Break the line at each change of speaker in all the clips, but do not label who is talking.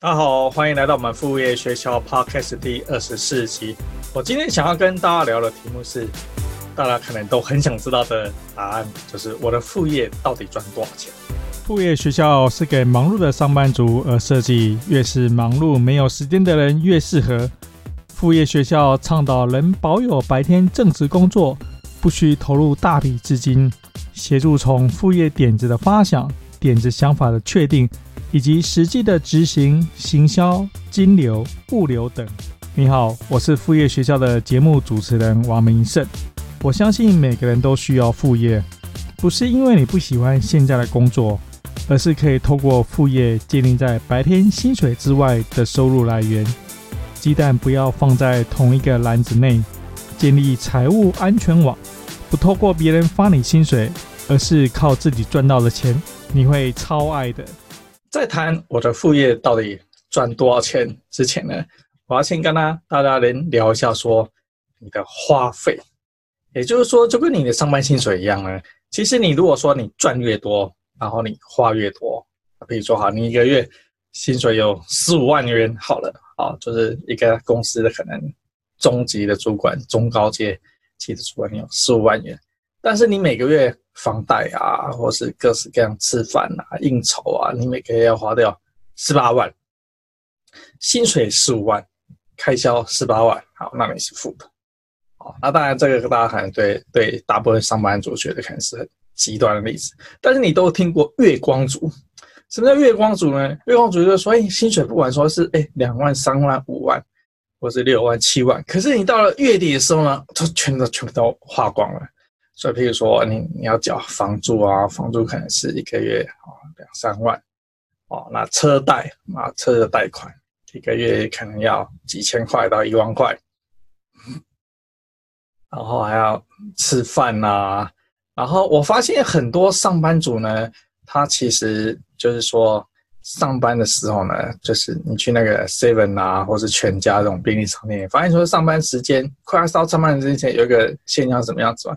大家好，欢迎来到我们副业学校 Podcast 第二十四集。我今天想要跟大家聊的题目是，大家可能都很想知道的答案，就是我的副业到底赚多少钱？
副业学校是给忙碌的上班族而设计，越是忙碌没有时间的人越适合。副业学校倡导能保有白天正职工作，不需投入大笔资金，协助从副业点子的发想、点子想法的确定。以及实际的执行、行销、金流、物流等。你好，我是副业学校的节目主持人王明胜。我相信每个人都需要副业，不是因为你不喜欢现在的工作，而是可以透过副业建立在白天薪水之外的收入来源。鸡蛋不要放在同一个篮子内，建立财务安全网，不透过别人发你薪水，而是靠自己赚到的钱，你会超爱的。
在谈我的副业到底赚多少钱之前呢，我要先跟大家来聊一下，说你的花费，也就是说，就跟你的上班薪水一样呢。其实你如果说你赚越多，然后你花越多，比如说哈，你一个月薪水有十五万元，好了，啊，就是一个公司的可能中级的主管、中高阶级的主管，有十五万元，但是你每个月。房贷啊，或是各式各样吃饭啊、应酬啊，你每个月要花掉十八万，薪水十五万，开销十八万，好，那你是负的，好，那当然这个大家可能对对大部分上班族觉得可能是极端的例子，但是你都听过月光族，什么叫月光族呢？月光族就是说，哎，薪水不管说是哎两万、三万、五万，或是六万、七万，可是你到了月底的时候呢，它全都全部都花光了。所以，譬如说你你要缴房租啊，房租可能是一个月啊两三万，哦，那车贷啊，车的贷款一个月可能要几千块到一万块，然后还要吃饭呐，然后我发现很多上班族呢，他其实就是说上班的时候呢，就是你去那个 Seven 啊，或是全家这种便利商店，发现说上班时间快要到上班之前，有一个现象怎么样子吗？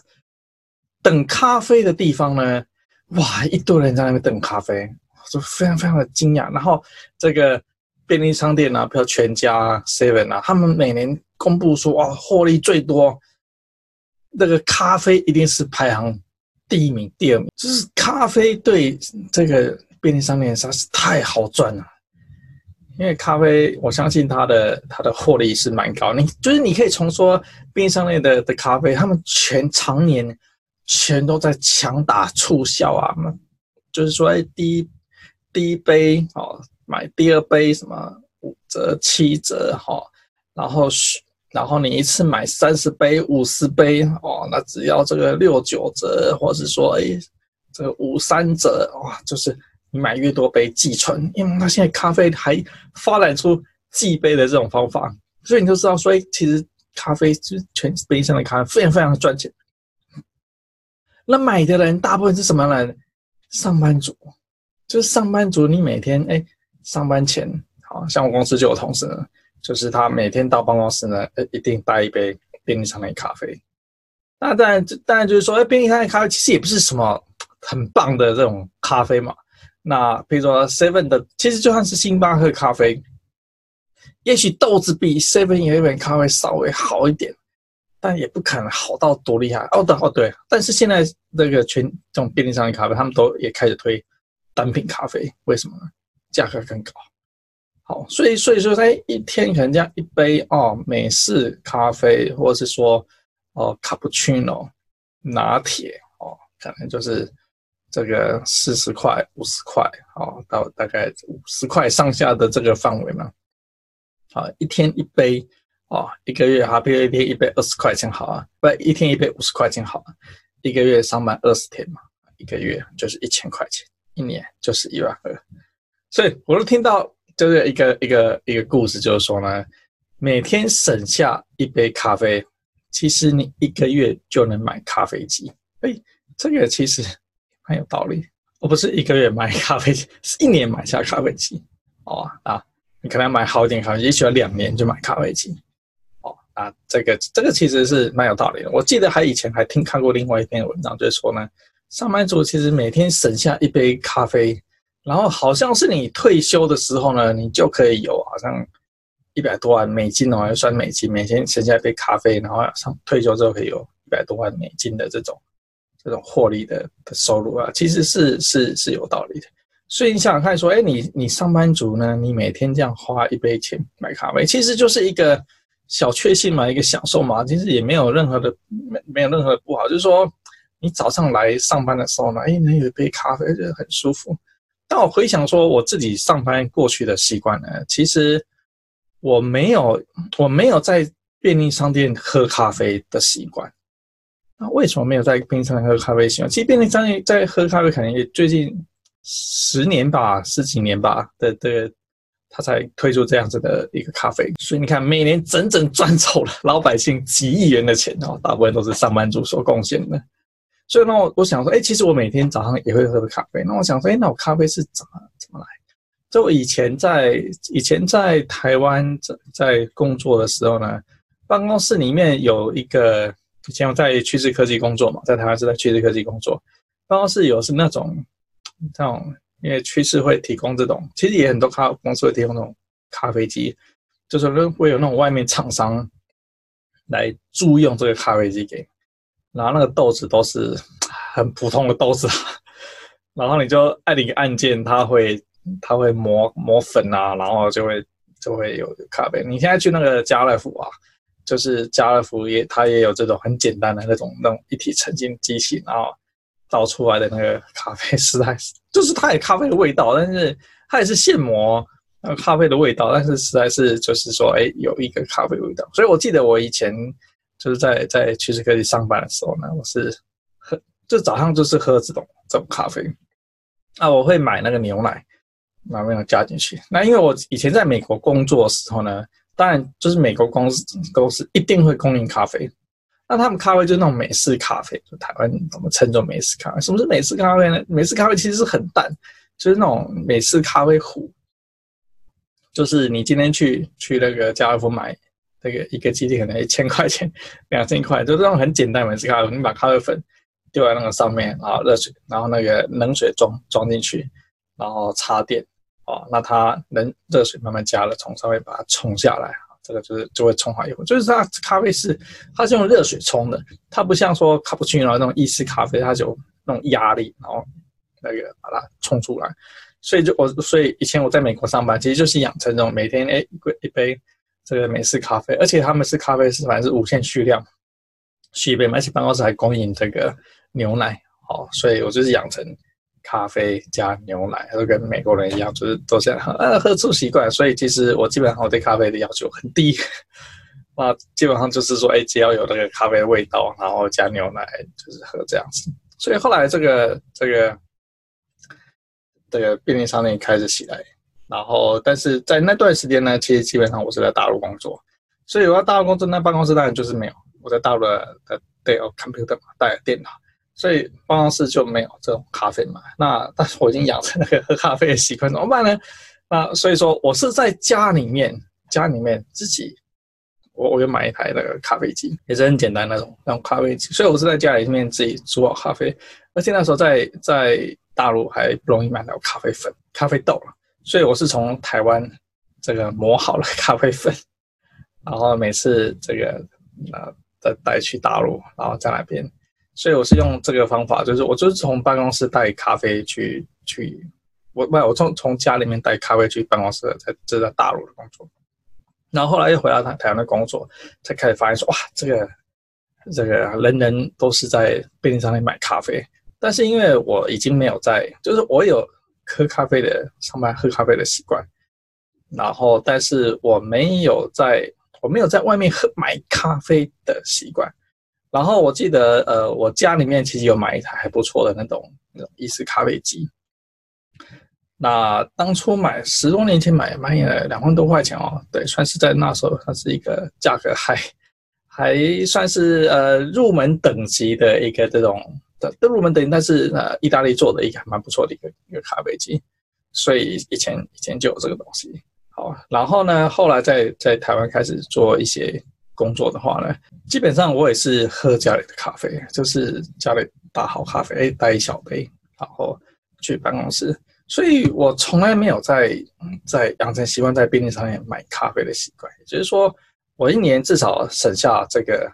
等咖啡的地方呢，哇，一堆人在那边等咖啡，就非常非常的惊讶。然后这个便利商店啊，比如全家、Seven 啊，他们每年公布说，哇，获利最多，那个咖啡一定是排行第一名、第二名。就是咖啡对这个便利商店实在是太好赚了，因为咖啡，我相信它的它的获利是蛮高。你就是你可以从说便利商店的的咖啡，他们全常年。全都在强打促销啊！就是说，哎，第一第一杯哦，买第二杯什么五折、七折哈，然后然后你一次买三十杯、五十杯哦，那只要这个六九折，或是说哎，这个五三折哇，就是你买越多杯寄存，因为他现在咖啡还发展出寄杯的这种方法，所以你就知道说，哎，其实咖啡就是全杯上的咖啡非常非常赚钱。那买的人大部分是什么人？上班族，就是上班族。你每天哎，上班前，好像我公司就有同事呢，就是他每天到办公室呢，一定带一杯便利商店咖啡。那当然，当然就是说，哎，便利商店咖啡其实也不是什么很棒的这种咖啡嘛。那比如说 Seven 的，其实就算是星巴克咖啡，也许豆子比 Seven 有一杯咖啡稍微好一点。但也不可能好到多厉害哦，对哦对，但是现在那个全这种便利商店咖啡，他们都也开始推单品咖啡，为什么呢？价格更高。好，所以所以说，在一天可能这样一杯哦，美式咖啡，或者是说哦，卡布奇诺、拿铁哦，可能就是这个四十块、五十块哦，到大概五十块上下的这个范围嘛。好，一天一杯。哦，一个月哈，比如一天一杯二十块钱好啊，不，一天一杯五十块钱好啊，一个月上班二十天嘛，一个月就是一千块钱，一年就是一万二。所以我都听到就是一个一个一个故事，就是说呢，每天省下一杯咖啡，其实你一个月就能买咖啡机。哎，这个其实很有道理。我不是一个月买咖啡机，是一年买下咖啡机。哦啊，你可能要买好点咖啡机，也许要两年就买咖啡机。啊，这个这个其实是蛮有道理的。我记得还以前还听看过另外一篇文章，就是说呢，上班族其实每天省下一杯咖啡，然后好像是你退休的时候呢，你就可以有好像一百多万美金哦，要算美金，每天省下一杯咖啡，然后上退休之后可以有一百多万美金的这种这种获利的的收入啊，其实是是是有道理的。所以你想想看，说，哎，你你上班族呢，你每天这样花一杯钱买咖啡，其实就是一个小确幸嘛，一个享受嘛，其实也没有任何的没没有任何的不好，就是说你早上来上班的时候呢，哎，能有一杯咖啡，就很舒服。但我回想说，我自己上班过去的习惯呢，其实我没有，我没有在便利商店喝咖啡的习惯。那为什么没有在便利商店喝咖啡习惯？其实便利商店在喝咖啡，可能也最近十年吧，十几年吧的的，他才推出这样子的一个咖啡。所以你看，每年整整赚走了老百姓几亿元的钱哦，大部分都是上班族所贡献的。所以呢，我我想说，哎，其实我每天早上也会喝咖啡。那我想说，哎，那我咖啡是怎么怎么来？就我以前在以前在台湾在在工作的时候呢，办公室里面有一个，以前我在趋势科技工作嘛，在台湾是在趋势科技工作，办公室有是那种这种，因为趋势会提供这种，其实也很多咖公司会提供那种咖啡机，就是会有那种外面厂商来租用这个咖啡机给。然后那个豆子都是很普通的豆子，然后你就按一个按键，它会它会磨磨粉啊，然后就会就会有咖啡。你现在去那个家乐福啊，就是家乐福也它也有这种很简单的那种那种一体成型机器，然后倒出来的那个咖啡实在是就是它有咖啡的味道，但是它也是现磨那个咖啡的味道，但是实在是就是说哎有一个咖啡味道。所以我记得我以前。就是在在趋势科技上班的时候呢，我是喝，就早上就是喝这种这种咖啡，那我会买那个牛奶，把那个加进去。那因为我以前在美国工作的时候呢，当然就是美国公司公司一定会供应咖啡，那他们咖啡就那种美式咖啡，就台湾我们称作美式咖啡。什么是美式咖啡呢？美式咖啡其实是很淡，就是那种美式咖啡壶，就是你今天去去那个家乐福买。那个一个基地可能一千块钱、两千块，就这种很简单美式咖啡。你把咖啡粉丢在那个上面，然后热水，然后那个冷水装装进去，然后插电，哦，那它冷热水慢慢加了，从上面把它冲下来，这个就是就会冲好以后，就是它咖啡是它是用热水冲的，它不像说卡布奇诺那种意式咖啡，它就有那种压力，然后那个把它冲出来。所以就我所以以前我在美国上班，其实就是养成这种每天哎一杯一杯。这个美式咖啡，而且他们是咖啡是反正是无限续量，续一杯，而且办公室还供应这个牛奶，哦，所以我就是养成咖啡加牛奶，都跟美国人一样，就是都这样喝，呃，喝出习惯，所以其实我基本上我对咖啡的要求很低，那基本上就是说，哎，只要有那个咖啡的味道，然后加牛奶，就是喝这样子。所以后来这个这个这个便利商店开始起来。然后，但是在那段时间呢，其实基本上我是在大陆工作，所以我在大陆工作，那办公室当然就是没有我在大陆的的带有 computer 嘛，带电脑，所以办公室就没有这种咖啡嘛。那但是我已经养成那个喝咖啡的习惯，怎么办呢？那所以说我是在家里面，家里面自己，我我就买一台那个咖啡机，也是很简单那种那种咖啡机，所以我是在家里面自己煮好咖啡，而且那时候在在大陆还不容易买到咖啡粉、咖啡豆了。所以我是从台湾这个磨好了咖啡粉，然后每次这个呃再带去大陆，然后在那边，所以我是用这个方法，就是我就是从办公室带咖啡去去，我不我从从家里面带咖啡去办公室，在这在大陆的工作，然后后来又回到台台湾的工作，才开始发现说哇，这个这个人人都是在便利商店买咖啡，但是因为我已经没有在，就是我有。喝咖啡的上班喝咖啡的习惯，然后但是我没有在，我没有在外面喝买咖啡的习惯。然后我记得，呃，我家里面其实有买一台还不错的那种那种意式咖啡机。那当初买十多年前买买了两万多块钱哦，对，算是在那时候它是一个价格还 还算是呃入门等级的一个这种。的入门等级，但是呃，意大利做的一个还蛮不错的一个一个咖啡机，所以以前以前就有这个东西。好，然后呢，后来在在台湾开始做一些工作的话呢，基本上我也是喝家里的咖啡，就是家里打好咖啡，带一小杯，然后去办公室。所以我从来没有在在养成习惯在便利商店买咖啡的习惯。也就是说，我一年至少省下这个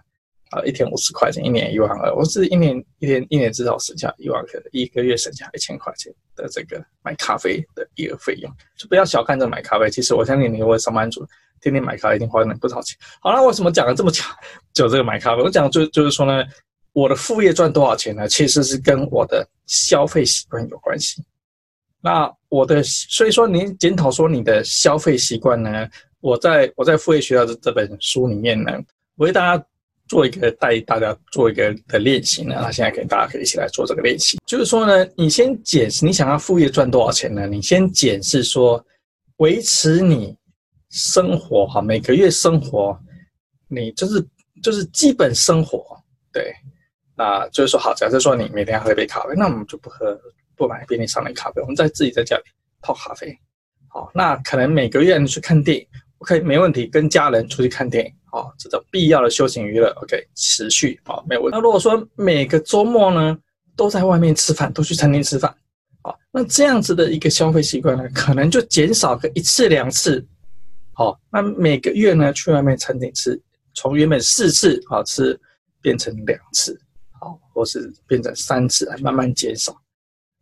啊一天五十块钱，一年一万二。我是一年一年一年至少省下一万块，一个月省下一千块钱的这个买咖啡的一个费用。就不要小看这买咖啡，其实我相信你，我上班族天天买咖啡一定花了不少钱。好了，为什么讲了这么久就这个买咖啡？我讲就就是说呢，我的副业赚多少钱呢？其实是跟我的消费习惯有关系。那我的，所以说您检讨说你的消费习惯呢？我在我在副业学校的这本书里面呢，我为大家做一个带大家做一个的练习呢。那现在可以大家可以一起来做这个练习，就是说呢，你先检视你想要副业赚多少钱呢？你先检视说维持你生活哈，每个月生活你就是就是基本生活对，那就是说好，假设说你每天喝一杯咖啡，那我们就不喝。不买便利商店咖啡，我们在自己在家里泡咖啡。好，那可能每个月你去看电影，OK，没问题。跟家人出去看电影，哦，这种必要的休闲娱乐，OK，持续好，没有问题。那如果说每个周末呢都在外面吃饭，都去餐厅吃饭，好，那这样子的一个消费习惯呢，可能就减少个一次两次。好，那每个月呢去外面餐厅吃，从原本四次好吃变成两次，好，或是变成三次，来慢慢减少。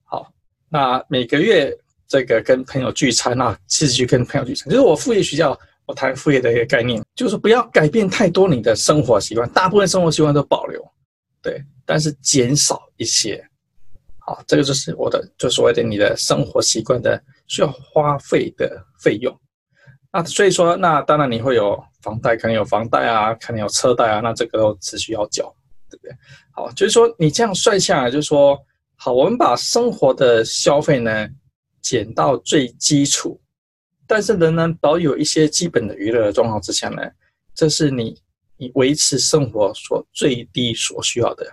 好那每个月这个跟朋友聚餐啊，继续跟朋友聚餐，就是我副业学校我谈副业的一个概念，就是不要改变太多你的生活习惯，大部分生活习惯都保留，对，但是减少一些，好，这个就是我的，就所谓的你的生活习惯的需要花费的费用。那所以说，那当然你会有房贷，可能有房贷啊，可能有车贷啊，那这个都持续要缴，对不对？好，就是说你这样算下来，就是说。好，我们把生活的消费呢减到最基础，但是仍然保有一些基本的娱乐的状况之下呢，这是你你维持生活所最低所需要的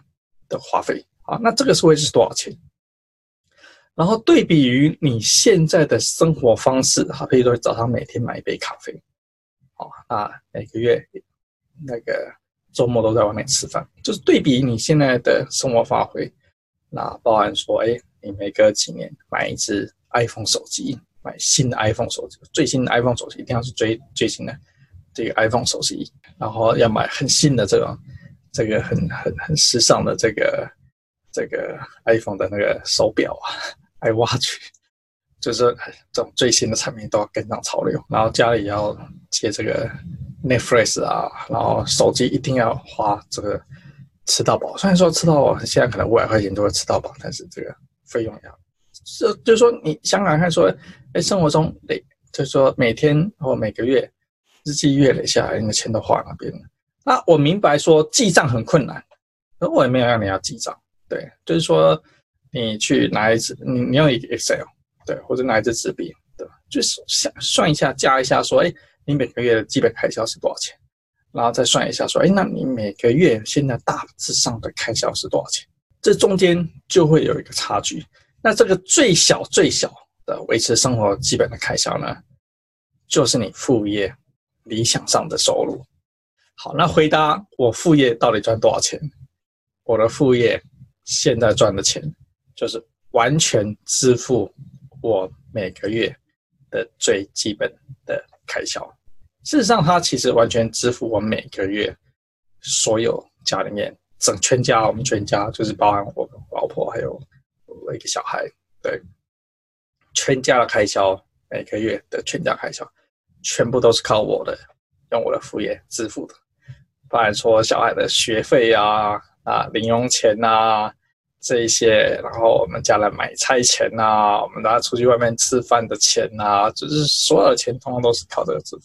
的花费。好，那这个是会是多少钱？然后对比于你现在的生活方式，好，比如说早上每天买一杯咖啡，好，那每个月那个周末都在外面吃饭，就是对比你现在的生活发挥。那包含说，哎，你每隔几年买一支 iPhone 手机，买新的 iPhone 手机，最新的 iPhone 手机一定要是最最新的这个 iPhone 手机，然后要买很新的这种，这个很很很时尚的这个这个 iPhone 的那个手表啊，iWatch，就是这种最新的产品都要跟上潮流，然后家里要接这个 Netflix 啊，然后手机一定要花这个。吃到饱，虽然说吃到饱，现在可能五百块钱都会吃到饱，但是这个费用要，是就是说你想想看，说，哎，生活中累，就是说每天或每个月日积月累下来，你的钱都花那边了。那我明白说记账很困难，而我也没有让你要记账，对，就是说你去拿一支，你你用一个 Excel，对，或者拿一支纸笔，对吧，就是想算一下，加一下，说，哎，你每个月的基本开销是多少钱？然后再算一下，说，哎，那你每个月现在大致上的开销是多少钱？这中间就会有一个差距。那这个最小最小的维持生活基本的开销呢，就是你副业理想上的收入。好，那回答我副业到底赚多少钱？我的副业现在赚的钱，就是完全支付我每个月的最基本的开销。事实上，他其实完全支付我每个月所有家里面整全家，我们全家就是包含我老婆还有我一个小孩，对，全家的开销，每个月的全家开销，全部都是靠我的，用我的副业支付的。包含说小孩的学费啊啊零用钱啊这一些，然后我们家人买菜钱啊，我们大家出去外面吃饭的钱啊，就是所有的钱，通通都是靠这个支付。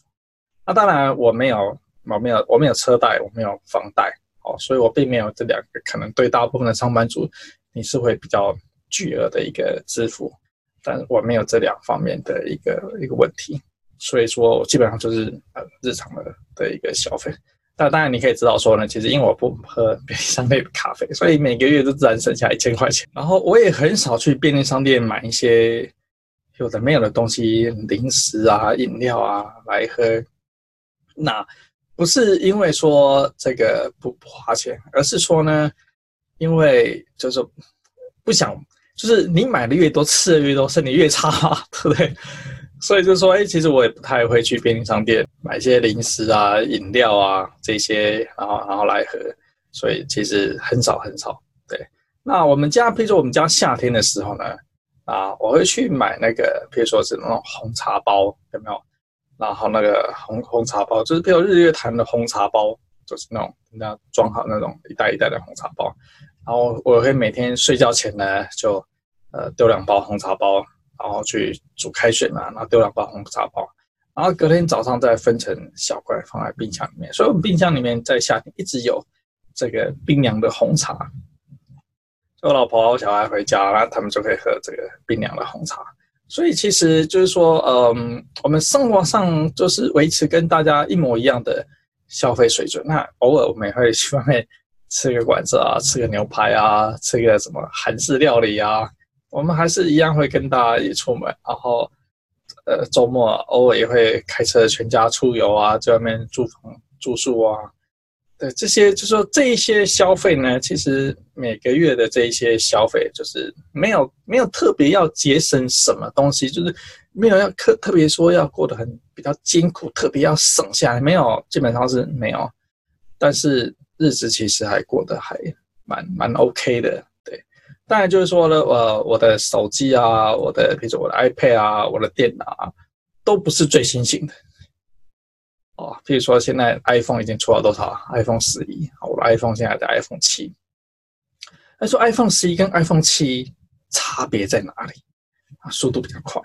那当然，我没有，我没有，我没有车贷，我没有房贷，哦，所以我并没有这两个，可能对大部分的上班族，你是会比较巨额的一个支付，但我没有这两方面的一个一个问题，所以说我基本上就是呃日常的的一个消费。但当然你可以知道说呢，其实因为我不喝便利商店的咖啡，所以每个月都自然省下一千块钱。然后我也很少去便利商店买一些有的没有的东西，零食啊、饮料啊来喝。那不是因为说这个不不花钱，而是说呢，因为就是不想就是你买的越多，吃的越多，身体越差，对不对？所以就说，哎，其实我也不太会去便利商店买一些零食啊、饮料啊这些，然后然后来喝。所以其实很少很少。对，那我们家，比如说我们家夏天的时候呢，啊，我会去买那个，比如说是那种红茶包，有没有？然后那个红红茶包，就是比如日月潭的红茶包，就是那种那装好那种一袋一袋的红茶包。然后我会每天睡觉前呢，就呃丢两包红茶包。然后去煮开水嘛，然后丢两包红茶包，然后隔天早上再分成小块放在冰箱里面。所以我们冰箱里面在夏天一直有这个冰凉的红茶。我老婆我小孩回家，然后他们就可以喝这个冰凉的红茶。所以其实就是说，嗯，我们生活上就是维持跟大家一模一样的消费水准。那偶尔我们也会去外面吃个馆子啊，吃个牛排啊，吃个什么韩式料理啊。我们还是一样会跟大家一起出门，然后，呃，周末偶尔也会开车全家出游啊，在外面住房住宿啊，对这些，就是说这一些消费呢，其实每个月的这一些消费，就是没有没有特别要节省什么东西，就是没有要特特别说要过得很比较艰苦，特别要省下来，没有，基本上是没有，但是日子其实还过得还蛮蛮 OK 的。对当然就是说呢，呃，我的手机啊，我的比如说我的 iPad 啊，我的电脑啊，都不是最新型的。哦，比如说现在 iPhone 已经出了多少？iPhone 十一，我的 iPhone 现在在 iPhone 七。那说 iPhone 十一跟 iPhone 七差别在哪里？啊，速度比较快，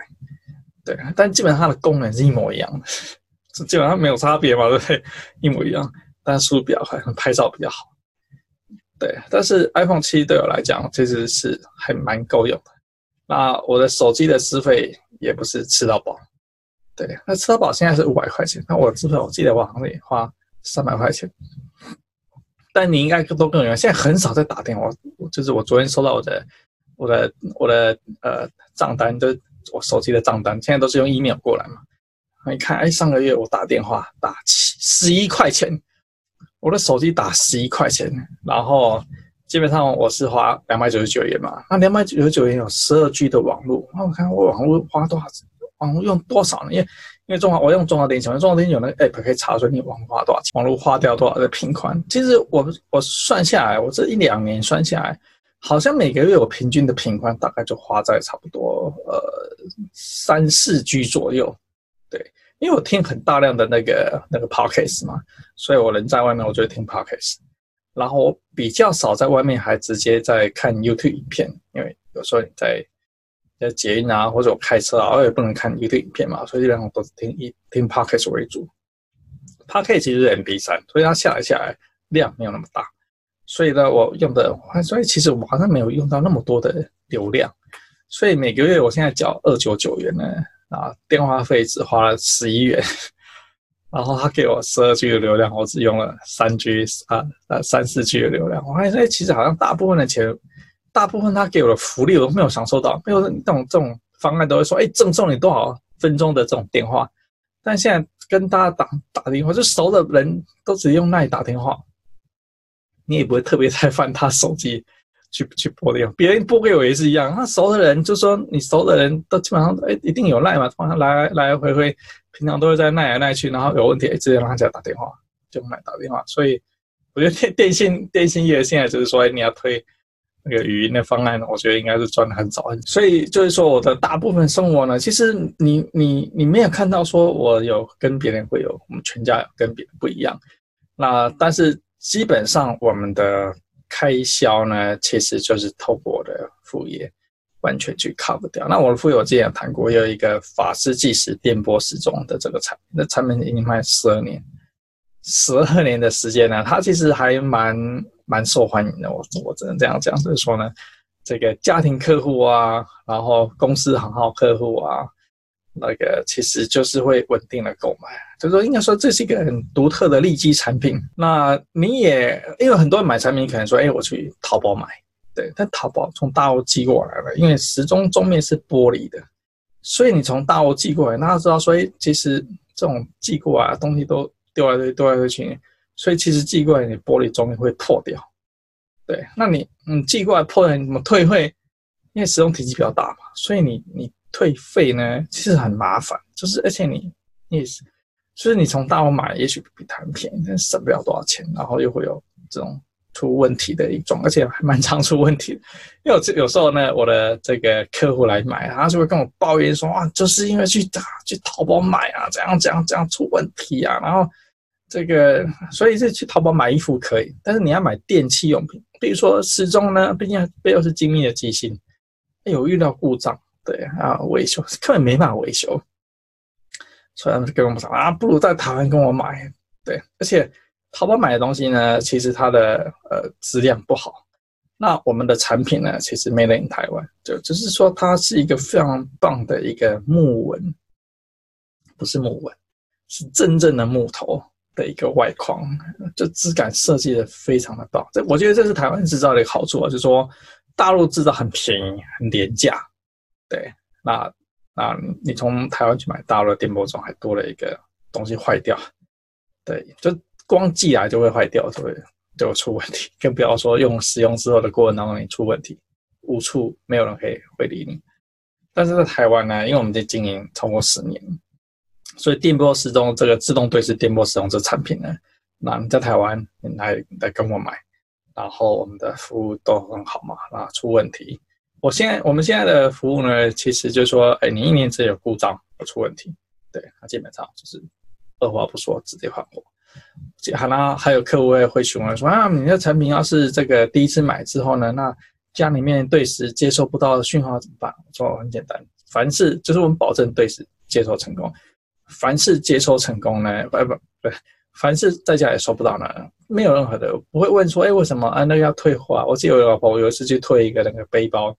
对，但基本上它的功能是一模一样的，基本上没有差别嘛，对不对？一模一样，但速度比较快，拍照比较好。对，但是 iPhone 七对我来讲其实是还蛮够用的。那我的手机的资费也不是吃到饱。对，那吃到饱现在是五百块钱，那我资费我记得我好像得花三百块钱。但你应该都更有，现在很少在打电话。就是我昨天收到我的我的我的呃账单，就我手机的账单，现在都是用 email 过来嘛。你看，哎，上个月我打电话打七十一块钱。我的手机打十一块钱，然后基本上我是花两百九十九元嘛。那两百九十九元有十二 G 的网络，那我看我网络花多少？网络用多少呢？因为因为中华我用中华电信，中华电信有那个 app 可以查出你网络花多少钱，网络花掉多少的频宽。其实我我算下来，我这一两年算下来，好像每个月我平均的频宽大概就花在差不多呃三四 G 左右，对。因为我听很大量的那个那个 podcast 嘛，所以我人在外面，我就会听 podcast。然后我比较少在外面还直接在看 YouTube 影片，因为有时候你在在捷运啊，或者我开车啊，我也不能看 YouTube 影片嘛，所以基本上都是听一听 podcast 为主。podcast 其实是 MP3，所以它下来下来量没有那么大，所以呢，我用的，所以其实我好像没有用到那么多的流量，所以每个月我现在缴二九九元呢。啊，电话费只花了十一元，然后他给我十二 G 的流量，我只用了三 G 啊呃三四 G 的流量。我发现，哎，其实好像大部分的钱，大部分他给我的福利我都没有享受到，没有这种这种方案都会说，哎，赠送你多少分钟的这种电话。但现在跟大家打打电话，就熟的人都只用那里打电话，你也不会特别再翻他手机。去去拨电话，别人拨给我也是一样。他熟的人就说，你熟的人都基本上哎，一定有赖嘛，通常来来回回，平常都会在赖来赖去，然后有问题哎直接让他家打电话，就来打电话。所以我觉得电电信电信业现在就是说，你要推那个语音的方案呢，我觉得应该是赚的很早。所以就是说，我的大部分生活呢，其实你你你没有看到说我有跟别人会有，我们全家跟别人不一样。那但是基本上我们的。开销呢，其实就是透过我的副业完全去 cover 掉。那我的副业我之前有谈过，有一个法师计时电波时钟的这个产品，那产品已经卖十二年，十二年的时间呢，它其实还蛮蛮受欢迎的。我我只能这样讲，就是说呢，这个家庭客户啊，然后公司行号客户啊。那个其实就是会稳定的购买，就是说应该说这是一个很独特的利基产品。那你也因为很多人买产品可能说，哎，我去淘宝买，对，但淘宝从大陆寄过来了，因为时钟钟面是玻璃的，所以你从大陆寄过来，那知道说，哎，其实这种寄过来的东西都丢来丢丢来丢去，所以其实寄过来你玻璃钟面会破掉，对，那你嗯寄过来破了，你怎么退会？因为使用体积比较大嘛，所以你你退费呢其实很麻烦，就是而且你你也是，就是你从大陆买也许比他们便宜，但省不了多少钱，然后又会有这种出问题的一种，而且还蛮常出问题。因为有有时候呢，我的这个客户来买，他就会跟我抱怨说啊，就是因为去去淘宝买啊，怎样怎样怎样出问题啊，然后。这个，所以是去淘宝买衣服可以，但是你要买电器用品，比如说时钟呢，毕竟背后是精密的机芯，有遇到故障，对啊，维修根本没办法维修，所以他们就跟我们讲啊，不如在台湾跟我买，对，而且淘宝买的东西呢，其实它的呃质量不好，那我们的产品呢，其实 made in 台湾，就只是说它是一个非常棒的一个木纹，不是木纹，是真正的木头。的一个外框，就质感设计的非常的棒。这我觉得这是台湾制造的一个好处啊，就是说大陆制造很便宜、很廉价。对，那那你从台湾去买大陆的电波钟，还多了一个东西坏掉。对，就光寄来就会坏掉，就会就会出问题。更不要说用使用之后的过程当中你出问题，无处没有人可以会理你。但是在台湾呢，因为我们在经营超过十年。所以电波时钟这个自动对时电波时钟这产品呢，那你在台湾你来来跟我买，然后我们的服务都很好嘛，那出问题，我现在我们现在的服务呢，其实就是说，哎，你一年只有故障不出问题，对，那基本上就是二话不说直接换货。好啦，还有客户会会询问说啊，你的产品要是这个第一次买之后呢，那家里面对时接收不到讯号怎么办？我说很简单，凡是就是我们保证对时接收成功。凡是接收成功呢，不不不，凡是在家也收不到呢，没有任何的不会问说，哎，为什么啊？那个要退货啊？我记得我老婆有一次去退一个那个背包，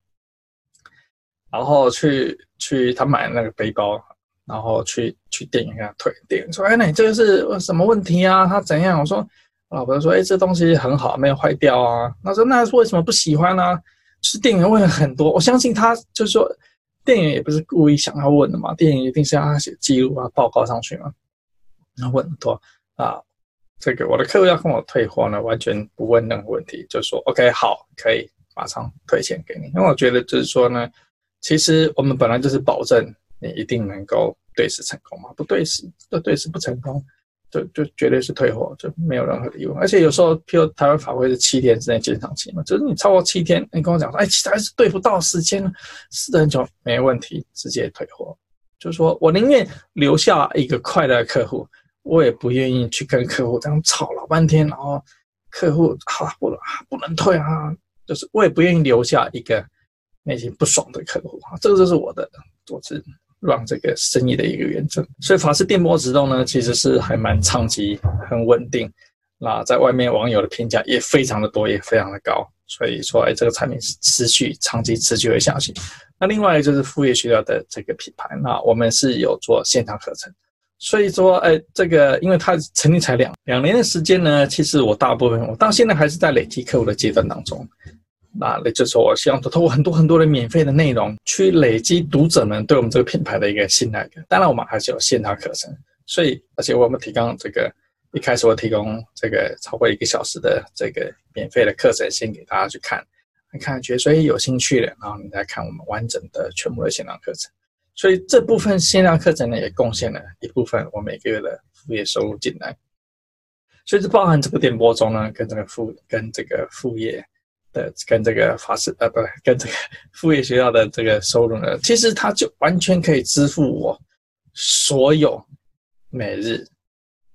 然后去去他买那个背包，然后去去店员给他退，店员说，哎，那你这个是什么问题啊？他怎样？我说，老婆说，哎，这东西很好，没有坏掉啊。他说，那为什么不喜欢呢？是店员问了很多，我相信他就是说。店员也不是故意想要问的嘛，店员一定是要他写记录啊、报告上去嘛。然后问很多啊，这个我的客户要跟我退货呢，完全不问任何问题，就说 OK 好，可以马上退钱给你。因为我觉得就是说呢，其实我们本来就是保证你一定能够对时成功嘛，不对时就对时不成功。就就绝对是退货，就没有任何的疑问。而且有时候，譬如台湾法规是七天之内鉴赏期嘛，就是你超过七天，你跟我讲说，哎，其实还是对不到时间，试了很久，没问题，直接退货。就是说我宁愿留下一个快乐的客户，我也不愿意去跟客户这样吵老半天，然后客户啊不能不能退啊，就是我也不愿意留下一个内心不爽的客户啊，这个就是我的做事。让这个生意的一个原则，所以法式电波直动呢，其实是还蛮长期、很稳定。那在外面网友的评价也非常的多，也非常的高。所以说，哎，这个产品是持续、长期、持续会下去。那另外就是副业学校的这个品牌，那我们是有做线上课程。所以说，哎，这个因为它成立才两两年的时间呢，其实我大部分我到现在还是在累积客户的阶段当中。那也就是，我希望通过很多很多的免费的内容，去累积读者们对我们这个品牌的一个信赖感。当然，我们还是有线上课程，所以而且我们提供这个一开始我提供这个超过一个小时的这个免费的课程，先给大家去看，看觉得所以有兴趣的，然后你再看我们完整的全部的线上课程。所以这部分线上课程呢，也贡献了一部分我每个月的副业收入进来。所以这包含这个电波中呢，跟这个副跟这个副业。的跟这个法式呃不跟这个 副业学校的这个收入呢，其实它就完全可以支付我所有每日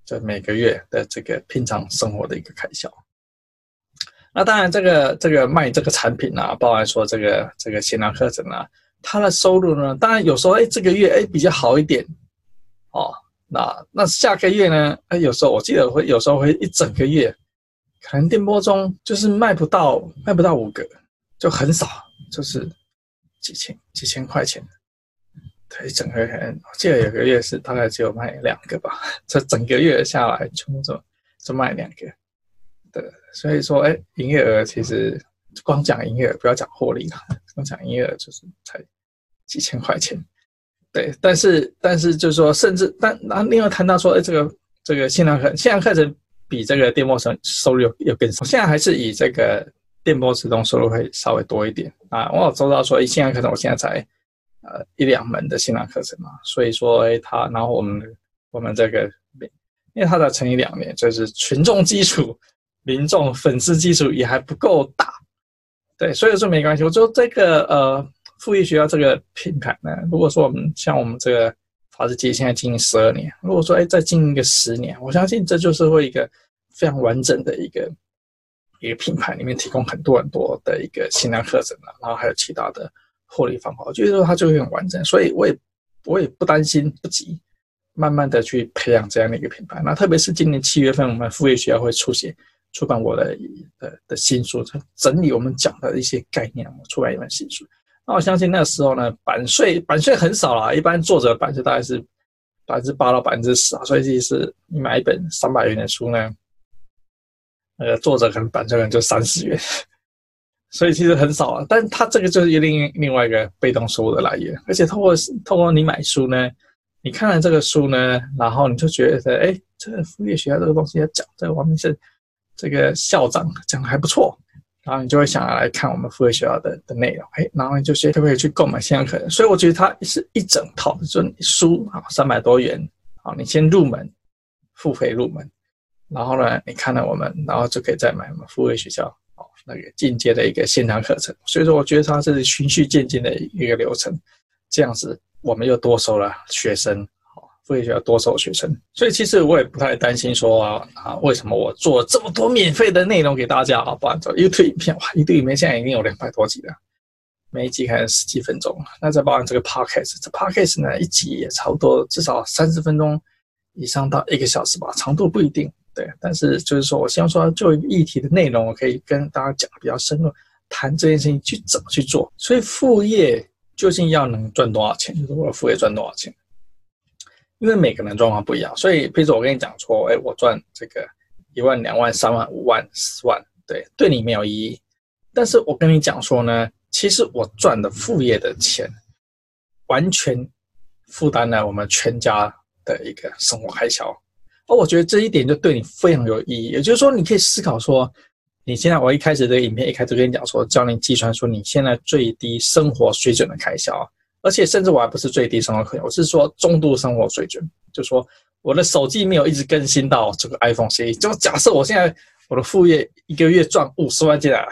就每个月的这个平常生活的一个开销。那当然，这个这个卖这个产品啊，包含说这个这个线上课程啊，它的收入呢，当然有时候哎这个月哎比较好一点哦，那那下个月呢，哎有时候我记得会有时候会一整个月。可能电波中就是卖不到，卖不到五个，就很少，就是几千几千块钱。对，整个人我记得有个月是大概只有卖两个吧，这整个月下来全部就就卖两个。对，所以说，哎，营业额其实光讲营业额，不要讲获利了，光讲营业额就是才几千块钱。对，但是但是就是说，甚至但那另外谈到说，哎，这个这个线上课线上课程。比这个电波收收入又又更少。现在还是以这个电波自动收入会稍微多一点啊。我有收到说，线上课程我现在才呃一两门的线上课程嘛，所以说哎，他然后我们我们这个，因为他才成立两年，就是群众基础、民众粉丝基础也还不够大，对，所以说没关系。我说这个呃富裕学校这个品牌呢，如果说我们像我们这个法治基现在经营十二年，如果说哎再经营个十年，我相信这就是会一个非常完整的一个。一个品牌里面提供很多很多的一个线上课程啊，然后还有其他的获利方法，我觉得说它就会很完整，所以我也我也不担心不急，慢慢的去培养这样的一个品牌。那特别是今年七月份，我们附业学校会出写出版我的的的新书，整理我们讲的一些概念，我出版一本新书。那我相信那时候呢，版税版税很少啦，一般作者版税大概是百分之八到百分之十啊，所以其实你买一本三百元的书呢。那个作者可能版税可能就三十元，所以其实很少啊。但他这个就是另另外一个被动收入的来源，而且透过透过你买书呢，你看了这个书呢，然后你就觉得，哎，这个附业学校这个东西要讲，这个王明胜这个校长讲的还不错，然后你就会想要来看我们付费学校的的内容，哎，然后你就可不可以去购买线上课程？所以我觉得它是一整套的，就书啊，三百多元，好，你先入门，付费入门。然后呢，你看了我们，然后就可以再买我们付费学校哦那个进阶的一个线上课程。所以说，我觉得它是循序渐进的一个流程，这样子我们又多收了学生，哦，附业学校多收学生。所以其实我也不太担心说啊，啊，为什么我做这么多免费的内容给大家啊？不然做 YouTube 影片哇，YouTube 影片现在已经有两百多集了，每一集可能十几分钟。那再包含这个 Podcast，这 Podcast 呢一集也差不多至少三十分钟以上到一个小时吧，长度不一定。对，但是就是说，我希望说，就议题的内容，我可以跟大家讲的比较深入，谈这件事情去怎么去做。所以副业究竟要能赚多少钱？就是我的副业赚多少钱？因为每个人状况不一样，所以比如说我跟你讲说，哎，我赚这个一万、两万、三万、五万、十万，对，对你没有意义。但是我跟你讲说呢，其实我赚的副业的钱，完全负担了我们全家的一个生活开销。而，我觉得这一点就对你非常有意义。也就是说，你可以思考说，你现在我一开始这个影片一开始跟你讲说，教你计算说你现在最低生活水准的开销，而且甚至我还不是最低生活水准，我是说中度生活水准。就说我的手机没有一直更新到这个 iPhone 十一，就假设我现在我的副业一个月赚五十万进来，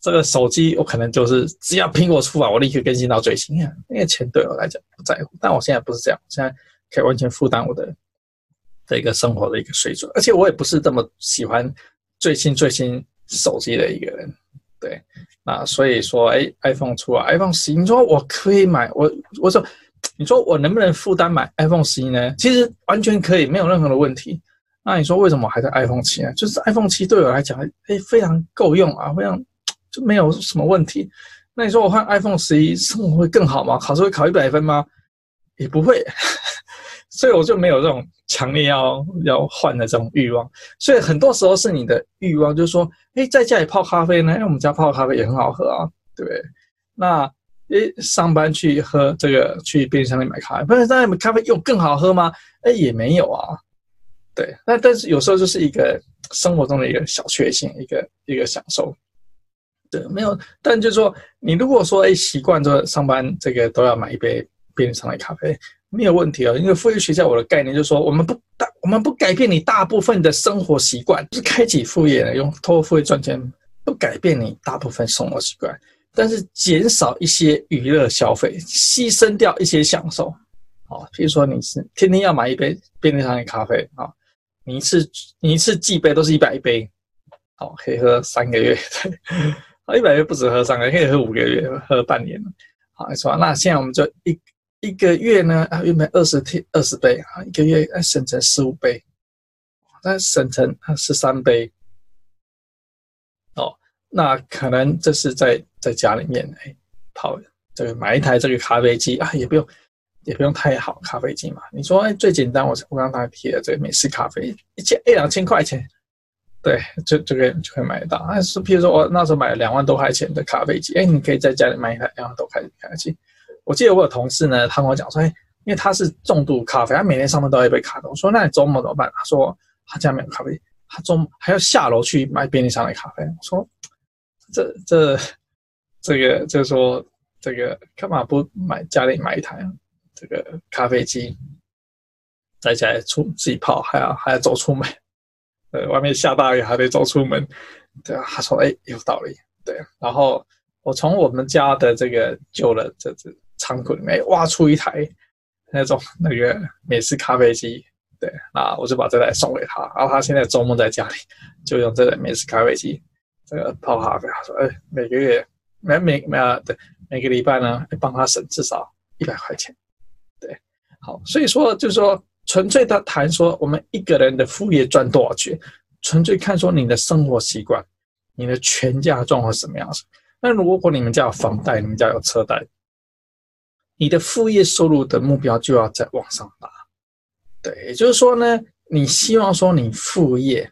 这个手机我可能就是只要苹果出来，我立刻更新到最新啊。那个钱对我来讲不在乎，但我现在不是这样，现在可以完全负担我的。的一个生活的一个水准，而且我也不是这么喜欢最新最新手机的一个人，对，那所以说，哎，iPhone 出了 iPhone 十一，你说我可以买，我我说，你说我能不能负担买 iPhone 十一呢？其实完全可以，没有任何的问题。那你说为什么还在 iPhone 七呢？就是 iPhone 七对我来讲，哎，非常够用啊，非常就没有什么问题。那你说我换 iPhone 十一，生活会更好吗？考试会考一百分吗？也不会。所以我就没有这种强烈要要换的这种欲望，所以很多时候是你的欲望，就是说，哎，在家里泡咖啡呢，因为我们家泡咖啡也很好喝啊，对不对？那诶，上班去喝这个，去便利商店买咖啡，不是在那咖啡又更好喝吗？哎，也没有啊，对。那但是有时候就是一个生活中的一个小确幸，一个一个享受，对，没有。但就是说，你如果说哎习惯着上班这个都要买一杯便利商店咖啡。没有问题啊，因为附业学校我的概念就是说，我们不大，我们不改变你大部分的生活习惯，就是开启副业，用透过副业赚钱，不改变你大部分生活习惯，但是减少一些娱乐消费，牺牲掉一些享受。好，比如说你是天天要买一杯便利商店咖啡啊，你一次你一次寄杯都是一百杯，好，可以喝三个月，对，一百杯不止喝三个月，可以喝五个月，喝半年，好，是吧？那现在我们就一。一个月呢啊，原本二十天二十杯啊，一个月啊省成十五杯，那省成啊十三杯，哦，那可能这是在在家里面哎泡这个买一台这个咖啡机啊，也不用也不用太好咖啡机嘛。你说哎最简单，我我刚才提的这个美式咖啡一千一两千块钱，对，就这个就可以买得到。啊，是譬如说我那时候买了两万多块钱的咖啡机，哎，你可以在家里买一台两万多块钱的咖啡机。我记得我有同事呢，他跟我讲说，哎，因为他是重度咖啡，他每天上班都要一杯咖啡。我说，那你周末怎么办？他说他家没有咖啡，他周末还要下楼去买便利商店咖啡。我说，这这这个就是说，这个干嘛不买家里买一台这个咖啡机，在家里出自己泡，还要还要走出门，呃，外面下大雨还得走出门，对啊，他说哎有道理，对，然后我从我们家的这个旧的这这仓库里面挖出一台那种那个美式咖啡机。对，那我就把这台送给他，然后他现在周末在家里就用这台美式咖啡机，这个泡咖啡。他说：“哎，每个月每每每啊，对，每个礼拜呢，帮他省至少一百块钱。”对，好，所以说就是说，纯粹的谈说我们一个人的副业赚多少钱，纯粹看说你的生活习惯，你的全家状况什么样子。那如果你们家有房贷，你们家有车贷，你的副业收入的目标就要再往上拉。对，也就是说呢，你希望说你副业，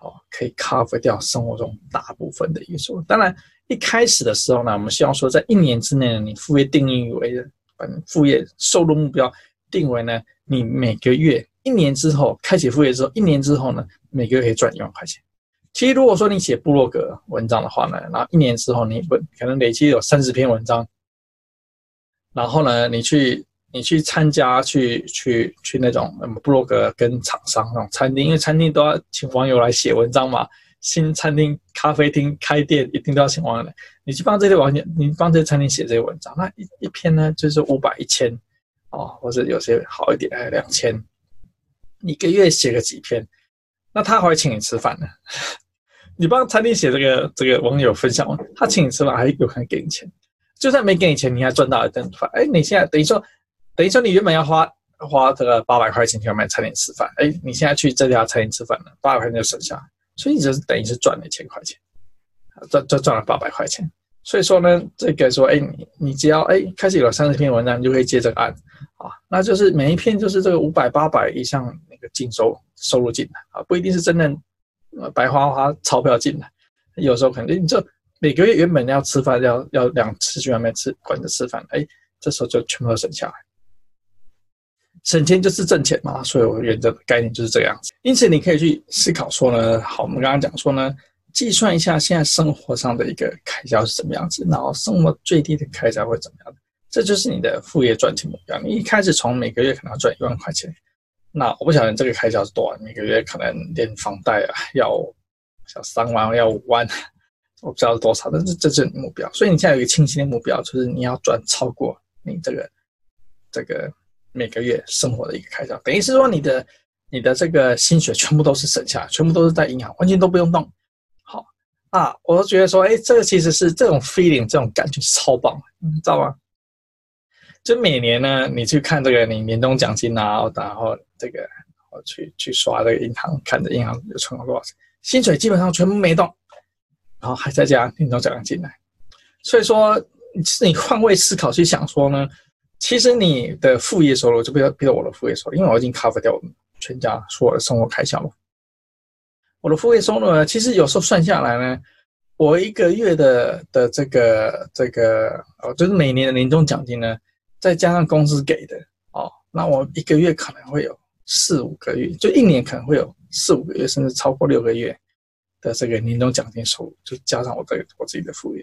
哦，可以 cover 掉生活中大部分的一个收入。当然，一开始的时候呢，我们希望说在一年之内呢，你副业定义为，把副业收入目标定为呢，你每个月一年之后开启副业之后，一年之后呢，每个月可以赚一万块钱。其实如果说你写部落格文章的话呢，然后一年之后你不可能累积有三十篇文章，然后呢，你去。你去参加去去去那种部落格跟厂商那种餐厅，因为餐厅都要请网友来写文章嘛。新餐厅、咖啡厅开店一定都要请网友来。你去帮这些网友，你帮这些餐厅写这些文章，那一一篇呢就是五百、一千哦，或者有些好一点还有两千。一个月写个几篇，那他还会请你吃饭呢。你帮餐厅写这个这个网友分享，他请你吃饭还有可能给你钱。就算没给你钱，你还赚到一顿饭。哎，你现在等于说。等于说，你原本要花花这个八百块钱去买餐厅吃饭，哎，你现在去这家餐厅吃饭了，八百块钱就省下，所以你就是等于是赚了一千块钱，赚赚赚了八百块钱。所以说呢，这个说，哎，你你只要哎开始有了三十篇文章，你就可以接这个案啊，那就是每一篇就是这个五百八百以上那个净收收入进来啊，不一定是真的白花花钞票进来，有时候可能你就每个月原本要吃饭要要两次去外面吃馆子吃饭，哎，这时候就全部都省下来。省钱就是挣钱嘛，所以我原则的概念就是这个样子。因此，你可以去思考说呢，好，我们刚刚讲说呢，计算一下现在生活上的一个开销是怎么样子，然后生活最低的开销会怎么样，这就是你的副业赚钱目标。你一开始从每个月可能要赚一万块钱，那我不晓得你这个开销是多少，每个月可能连房贷啊要小三万要五万，我不知道多少，但是这是你目标。所以你现在有一个清晰的目标，就是你要赚超过你这个这个。每个月生活的一个开销，等于是说你的你的这个薪水全部都是省下来，全部都是在银行，完全都不用动。好啊，我都觉得说，哎，这个其实是这种 feeling，这种感觉超棒，你知道吗？就每年呢，你去看这个你年终奖金啊，然后这个我去去刷这个银行，看着银行有存了多少钱，薪水基本上全部没动，然后还在加年终奖金进来。所以说，是你换位思考去想说呢？其实你的副业收入就不要比如我的副业收入，因为我已经 cover 掉我们全家所有的生活开销了。我的副业收入呢，其实有时候算下来呢，我一个月的的这个这个哦，就是每年的年终奖金呢，再加上公司给的哦，那我一个月可能会有四五个月，就一年可能会有四五个月，甚至超过六个月的这个年终奖金收入，就加上我的我自己的副业。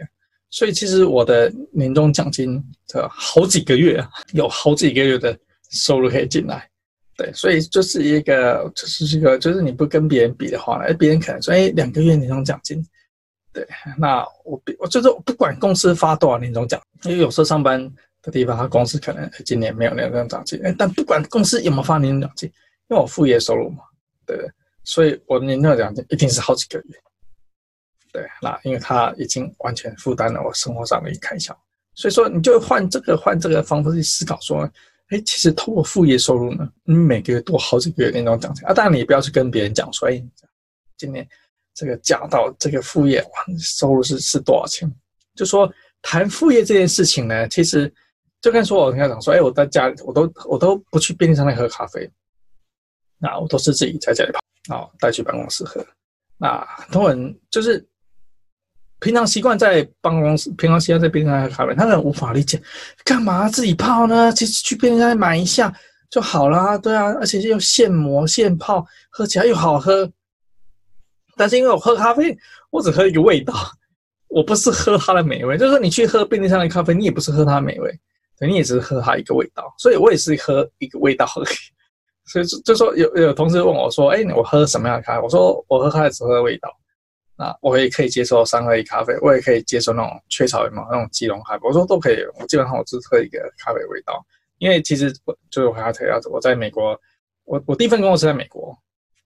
所以其实我的年终奖金这好几个月啊，有好几个月的收入可以进来，对，所以就是一个，就是一个，就是你不跟别人比的话呢，别人可能说，哎，两个月年终奖金，对，那我比我就是不管公司发多少年终奖，因为有时候上班的地方，他公司可能今年没有年终奖金，但不管公司有没有发年终奖金，因为我副业收入嘛，对不对，所以我年终奖金一定是好几个月。对，那因为他已经完全负担了我生活上的一开销，所以说你就换这个换这个方式去思考，说，哎，其实通过副业收入呢，你每个月多好几个月那种奖金啊。当然你不要去跟别人讲说，哎，今年这个加到这个副业哇，收入是是多少钱？就说谈副业这件事情呢，其实就跟说我跟他讲说，哎，我在家里我都我都不去便利商店喝咖啡，那我都是自己在家里泡，啊，带去办公室喝。那很多人就是。平常习惯在办公室，平常习惯在便利喝咖啡，他可能无法理解，干嘛自己泡呢？其实去便利店买一下就好啦，对啊，而且又现磨现泡，喝起来又好喝。但是因为我喝咖啡，我只喝一个味道，我不是喝它的美味，就是说你去喝便利商店的咖啡，你也不是喝它的美味，对，你也只是喝它一个味道。所以我也是喝一个味道而已。所以就就说有有同事问我说：“哎，我喝什么样的咖啡？”我说：“我喝咖啡只喝味道。”那我也可以接受三合一咖啡，我也可以接受那种雀巢的嘛，那种即溶咖啡。我说都可以，我基本上我只喝一个咖啡味道。因为其实我就是我还要提到，我在美国，我我第一份工作是在美国，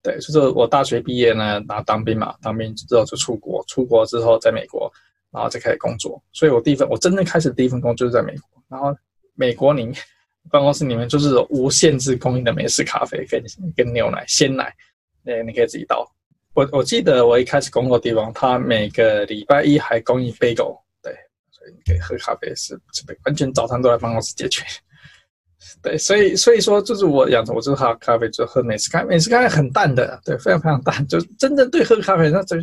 对，就是我大学毕业呢，然后当兵嘛，当兵之后就出国，出国之后在美国，然后再开始工作。所以我第一份我真正开始第一份工作就是在美国。然后美国里办公室里面就是无限制供应的美式咖啡跟跟牛奶、鲜奶，对，你可以自己倒。我我记得我一开始工作的地方，他每个礼拜一还供应 bagel，对，所以你可以喝咖啡是是完全早餐都在办公室解决。对，所以所以说就是我养成，我就是喝咖啡，就喝美式咖啡，美式咖啡很淡的，对，非常非常淡。就真正对喝咖啡，那这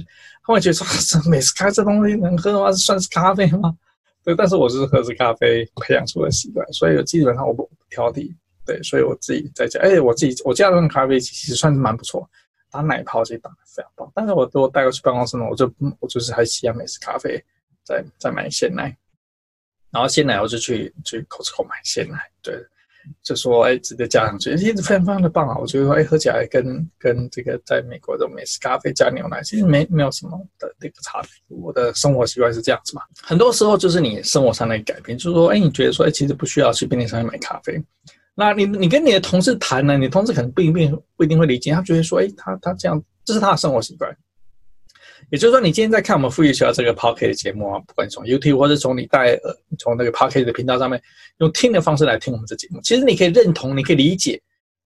他们觉得说 这美式咖啡这东西能喝吗？算是咖啡吗？对，但是我是喝着咖啡培养出的习惯，所以基本上我不挑剔。对，所以我自己在家，哎，我自己我家的咖啡其实算是蛮不错，打奶泡其实打得非常棒。但是我都带过去办公室呢，我就我就是还喜欢美式咖啡，再再买鲜奶，然后鲜奶我就去去 Costco 买鲜奶，对。就说哎，直接加上去，其实非常非常的棒啊！我觉得说哎，喝起来跟跟这个在美国的美式咖啡加牛奶，其实没没有什么的这个差别。我的生活习惯是这样子嘛，很多时候就是你生活上的改变，就是说哎，你觉得说哎，其实不需要去便利商店买咖啡。那你你跟你的同事谈呢，你同事可能不一定不一定会理解，他觉得说哎，他他这样这是他的生活习惯。也就是说，你今天在看我们富裕学校这个 Pocket 的节目啊，不管从 YouTube 或者从你带呃从那个 Pocket 的频道上面用听的方式来听我们这节目，其实你可以认同，你可以理解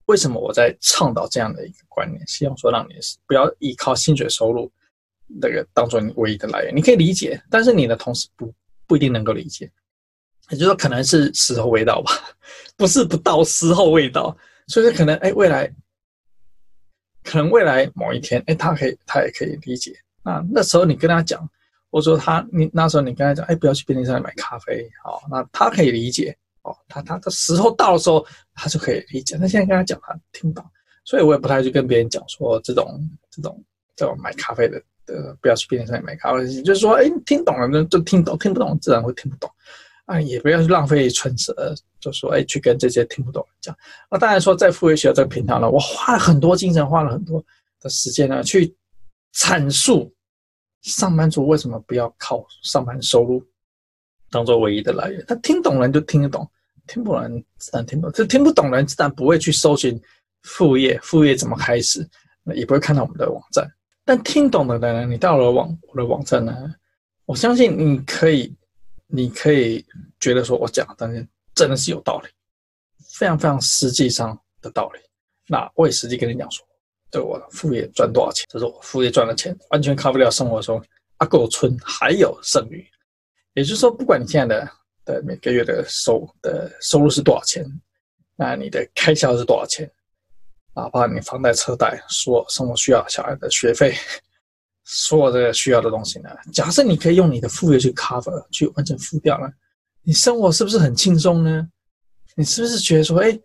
为什么我在倡导这样的一个观念，希望说让你不要依靠薪水收入那个当做你唯一的来源，你可以理解，但是你的同事不不一定能够理解，也就是说可能是时候未到吧，不是不到时候未到，所以说可能哎未来，可能未来某一天哎他可以他也可以理解。那那时候你跟他讲，或者说他你那时候你跟他讲，哎，不要去便利商店买咖啡，好，那他可以理解，哦，他他的时候到的时候，他就可以理解。那现在跟他讲，他听不懂，所以我也不太去跟别人讲说这种这种这种买咖啡的的，不要去便利商店买咖啡，就是说，哎，听懂了就就听懂，听不懂自然会听不懂，啊，也不要去浪费唇舌，就说，哎，去跟这些听不懂讲。那当然说，在副业学校这个平台呢，我花了很多精神，花了很多的时间呢，去。阐述上班族为什么不要靠上班收入当做唯一的来源？他听懂人就听得懂，听不懂人自然听不懂。这听不懂人自然不会去搜寻副业，副业怎么开始，也不会看到我们的网站。但听懂的人，你到了网我的网站呢，我相信你可以，你可以觉得说我讲的东西真的是有道理，非常非常实际上的道理。那我也实际跟你讲说。对我副业赚多少钱？这是我副业赚的钱，完全 cover 掉生活中阿够村还有剩余。也就是说，不管你现在的的每个月的收的收入是多少钱，那你的开销是多少钱？哪怕你房贷、车贷，所有生活需要小孩的学费，所有的需要的东西呢？假设你可以用你的副业去 cover，去完全付掉了，你生活是不是很轻松呢？你是不是觉得说，哎？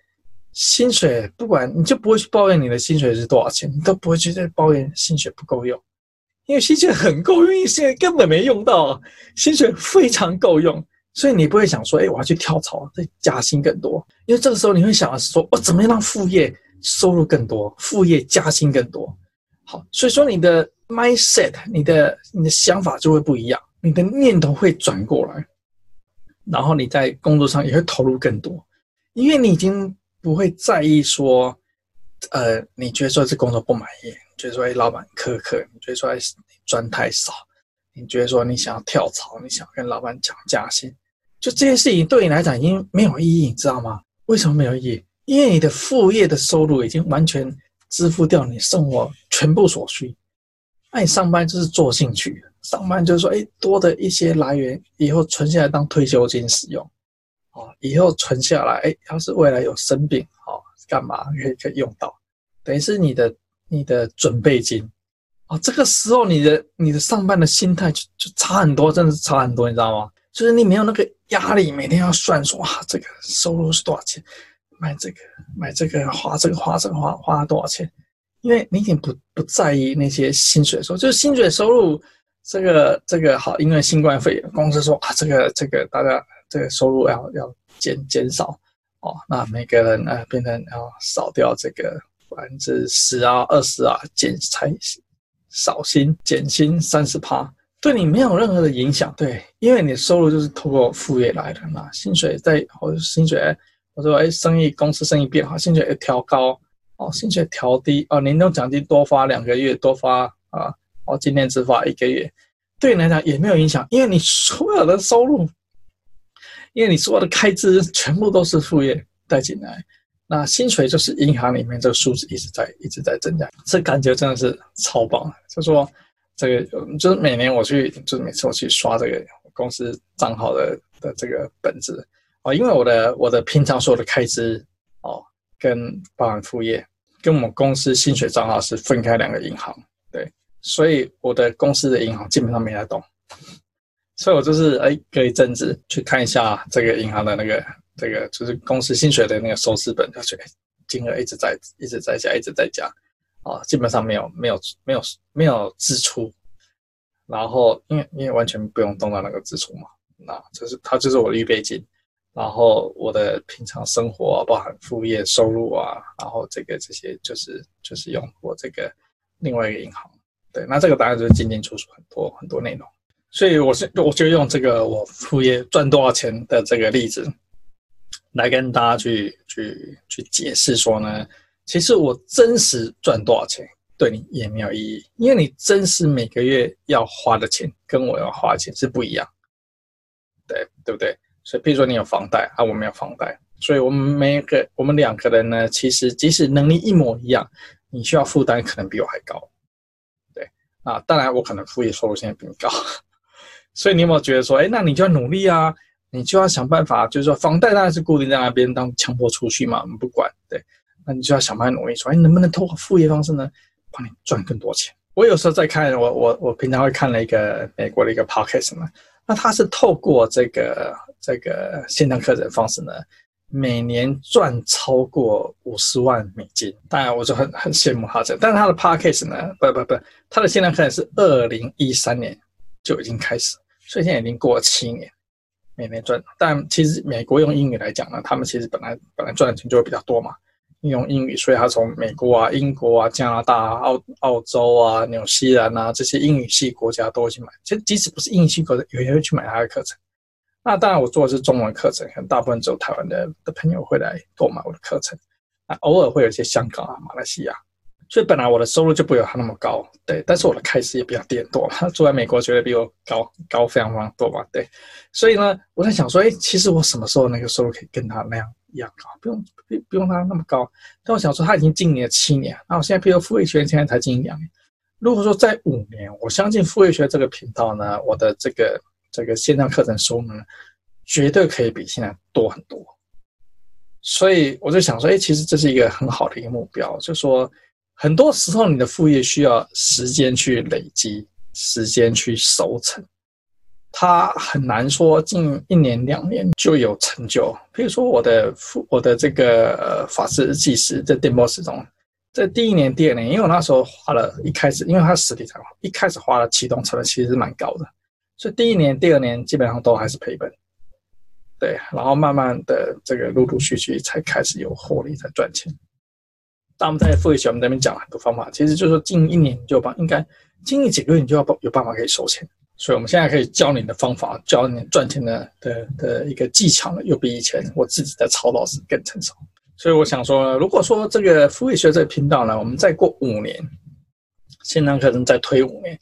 薪水不管，你就不会去抱怨你的薪水是多少钱，你都不会去再抱怨薪水不够用，因为薪水很够用，因为现在根本没用到，薪水非常够用，所以你不会想说，哎，我要去跳槽再加薪更多，因为这个时候你会想的是说，我怎么样让副业收入更多，副业加薪更多，好，所以说你的 mindset，你的你的想法就会不一样，你的念头会转过来，然后你在工作上也会投入更多，因为你已经。不会在意说，呃，你觉得说这工作不满意，觉得说哎，老板苛刻，你觉得说哎，你赚太少，你觉得说你想要跳槽，你想跟老板讲加薪，就这些事情对你来讲已经没有意义，你知道吗？为什么没有意义？因为你的副业的收入已经完全支付掉你生活全部所需，那你上班就是做兴趣，上班就是说哎，多的一些来源以后存下来当退休金使用。哦，以后存下来，哎，要是未来有生病，哦，干嘛可以可以用到，等于是你的你的准备金，哦，这个时候你的你的上班的心态就就差很多，真的是差很多，你知道吗？就是你没有那个压力，每天要算说，啊，这个收入是多少钱，买这个买这个花这个花这个花花了多少钱，因为你已经不不在意那些薪水收，就是薪水收入这个这个好，因为新冠肺炎，公司说啊，这个这个大家这个收入要要减减少哦，那每个人呢变成要少掉这个百分之十啊、二十啊，减才少薪减薪三十趴，对你没有任何的影响，对，因为你的收入就是透过副业来的嘛，薪水在或者薪水，我说哎，生意公司生意变好，薪水调高哦，薪水调低哦，年终奖金多发两个月，多发啊。哦，今天只发一个月，对你来讲也没有影响，因为你所有的收入，因为你所有的开支全部都是副业带进来，那薪水就是银行里面这个数字一直在一直在增加，这感觉真的是超棒。就说这个，就是每年我去，就是每次我去刷这个公司账号的的这个本子哦，因为我的我的平常所有的开支哦，跟包含副业跟我们公司薪水账号是分开两个银行，对。所以我的公司的银行基本上没在动，所以我就是哎，隔一阵子去看一下这个银行的那个这个就是公司薪水的那个收支本，就金额一直在一直在加，一直在加，啊，基本上没有没有没有没有支出，然后因为因为完全不用动到那个支出嘛，那就是它就是我的预备金，然后我的平常生活啊，包含副业收入啊，然后这个这些就是就是用我这个另外一个银行。对，那这个当然就是进进出出很多很多内容，所以我是我就用这个我副业赚多少钱的这个例子，来跟大家去去去解释说呢，其实我真实赚多少钱对你也没有意义，因为你真实每个月要花的钱跟我要花的钱是不一样，对对不对？所以比如说你有房贷啊，我没有房贷，所以我们每个我们两个人呢，其实即使能力一模一样，你需要负担可能比我还高。对啊，当然我可能副业收入现在比你高，所以你有没有觉得说，哎，那你就要努力啊，你就要想办法，就是说房贷当然是固定在那边当强迫储蓄嘛，我们不管，对，那你就要想办法努力说，哎，能不能透过副业方式呢，帮你赚更多钱？我有时候在看，我我我平常会看了一个美国的一个 podcast 嘛，那他是透过这个这个线上课程方式呢。每年赚超过五十万美金，当然我就很很羡慕他这，但是他的 podcast 呢，不不不，他的线上课程是二零一三年就已经开始，所以现在已经过了七年，每年赚。但其实美国用英语来讲呢，他们其实本来本来赚的钱就会比较多嘛，用英语，所以他从美国啊、英国啊、加拿大啊、澳澳洲啊、纽西兰啊这些英语系国家都会去买，其实即使不是英语系国家，有人会去买他的课程。那当然，我做的是中文课程，可能大部分只有台湾的的朋友会来购买我的课程。啊，偶尔会有一些香港啊、马来西亚，所以本来我的收入就不有他那么高，对。但是我的开支也比较低多，他 住在美国绝对比我高高非常非常多嘛，对。所以呢，我在想说，哎，其实我什么时候那个收入可以跟他那样一样高？不用不不用他那么高。但我想说，他已经经营了七年，那我现在比如副业学现在才经营两年。如果说在五年，我相信副业学这个频道呢，我的这个。这个线上课程收入呢，绝对可以比现在多很多。所以我就想说，哎，其实这是一个很好的一个目标。就说很多时候你的副业需要时间去累积，时间去熟成，它很难说近一年两年就有成就。比如说我的副，我的这个法师日记时在电波时中，在第一年、第二年，因为我那时候花了，一开始因为它实体才华，一开始花了启动成本其实是蛮高的。所以第一年、第二年基本上都还是赔本，对，然后慢慢的这个陆陆续续才开始有获利，才赚钱。但我们在副业学，我们这边讲了很多方法，其实就是说近一年就帮，应该近一几个月你就要有办法可以收钱。所以我们现在可以教你的方法，教你赚钱的的的一个技巧呢，又比以前我自己在操作时更成熟。所以我想说，如果说这个副业学这个频道呢，我们再过五年，线上课程再推五年。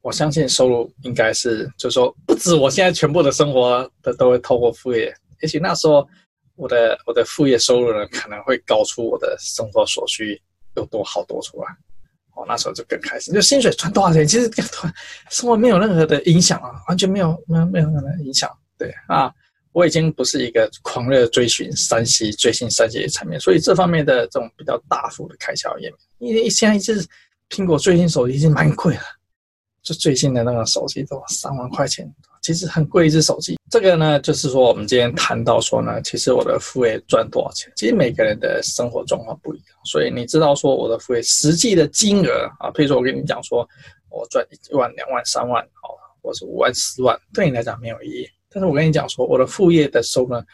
我相信收入应该是，就是说不止我现在全部的生活的都会透过副业，也许那时候我的我的副业收入呢可能会高出我的生活所需有多好多出来，哦，那时候就更开心。就薪水赚多少钱，其实生活没有任何的影响啊，完全没有没有没有任何的影响。对啊，我已经不是一个狂热追寻三 C 最新三 C 的层面，所以这方面的这种比较大幅的开销也没有，因为现在一支苹果最新手机已经蛮贵了。就最新的那个手机都三万块钱，其实很贵一只手机。这个呢，就是说我们今天谈到说呢，其实我的副业赚多少钱，其实每个人的生活状况不一样，所以你知道说我的副业实际的金额啊，比如说我跟你讲说，我赚一万、两万、三万，好，或是五万、四万，对你来讲没有意义。但是我跟你讲说，我的副业的收入呢，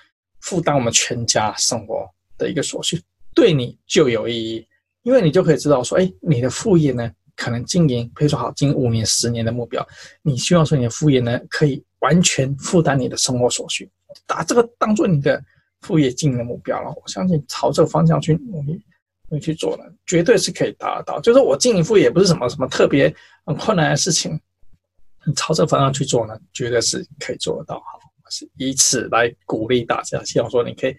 负担我们全家生活的一个所需，对你就有意义，因为你就可以知道说，哎，你的副业呢，可能经营，比如说好，经营五年、十年的目标，你希望说你的副业呢，可以完全负担你的生活所需，把这个当做你的副业经营的目标了。我相信朝这个方向去努力。你去做呢，绝对是可以达得到。就是我经营副业也不是什么什么特别很困难的事情，你朝这个方向去做呢，绝对是可以做得到。好，是以此来鼓励大家，希望说你可以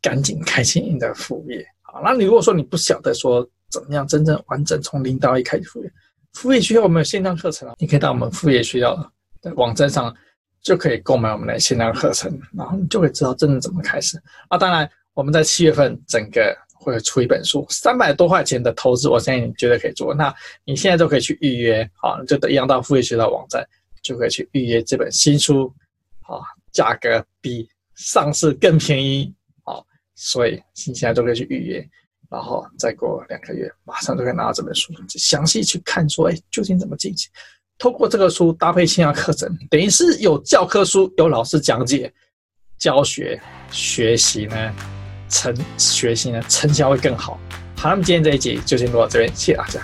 赶紧开启你的副业。好，那你如果说你不晓得说怎么样真正完整从零到一开始副业，副业学校我们有线上课程啊，你可以到我们副业学校的网站上就可以购买我们的线上课程，然后你就会知道真正怎么开始。啊，当然我们在七月份整个。会出一本书，三百多块钱的投资，我相信你绝对可以做。那你现在就可以去预约，好，就一样到副业学校网站就可以去预约这本新书，好，价格比上市更便宜，好，所以你现在就可以去预约，然后再过两个月，马上就可以拿到这本书，详细去看说，哎，究竟怎么进行？透过这个书搭配线下课程，等于是有教科书，有老师讲解，教学学习呢。成学习呢，成效会更好。好，那么今天这一集就先录到这边，谢谢大家。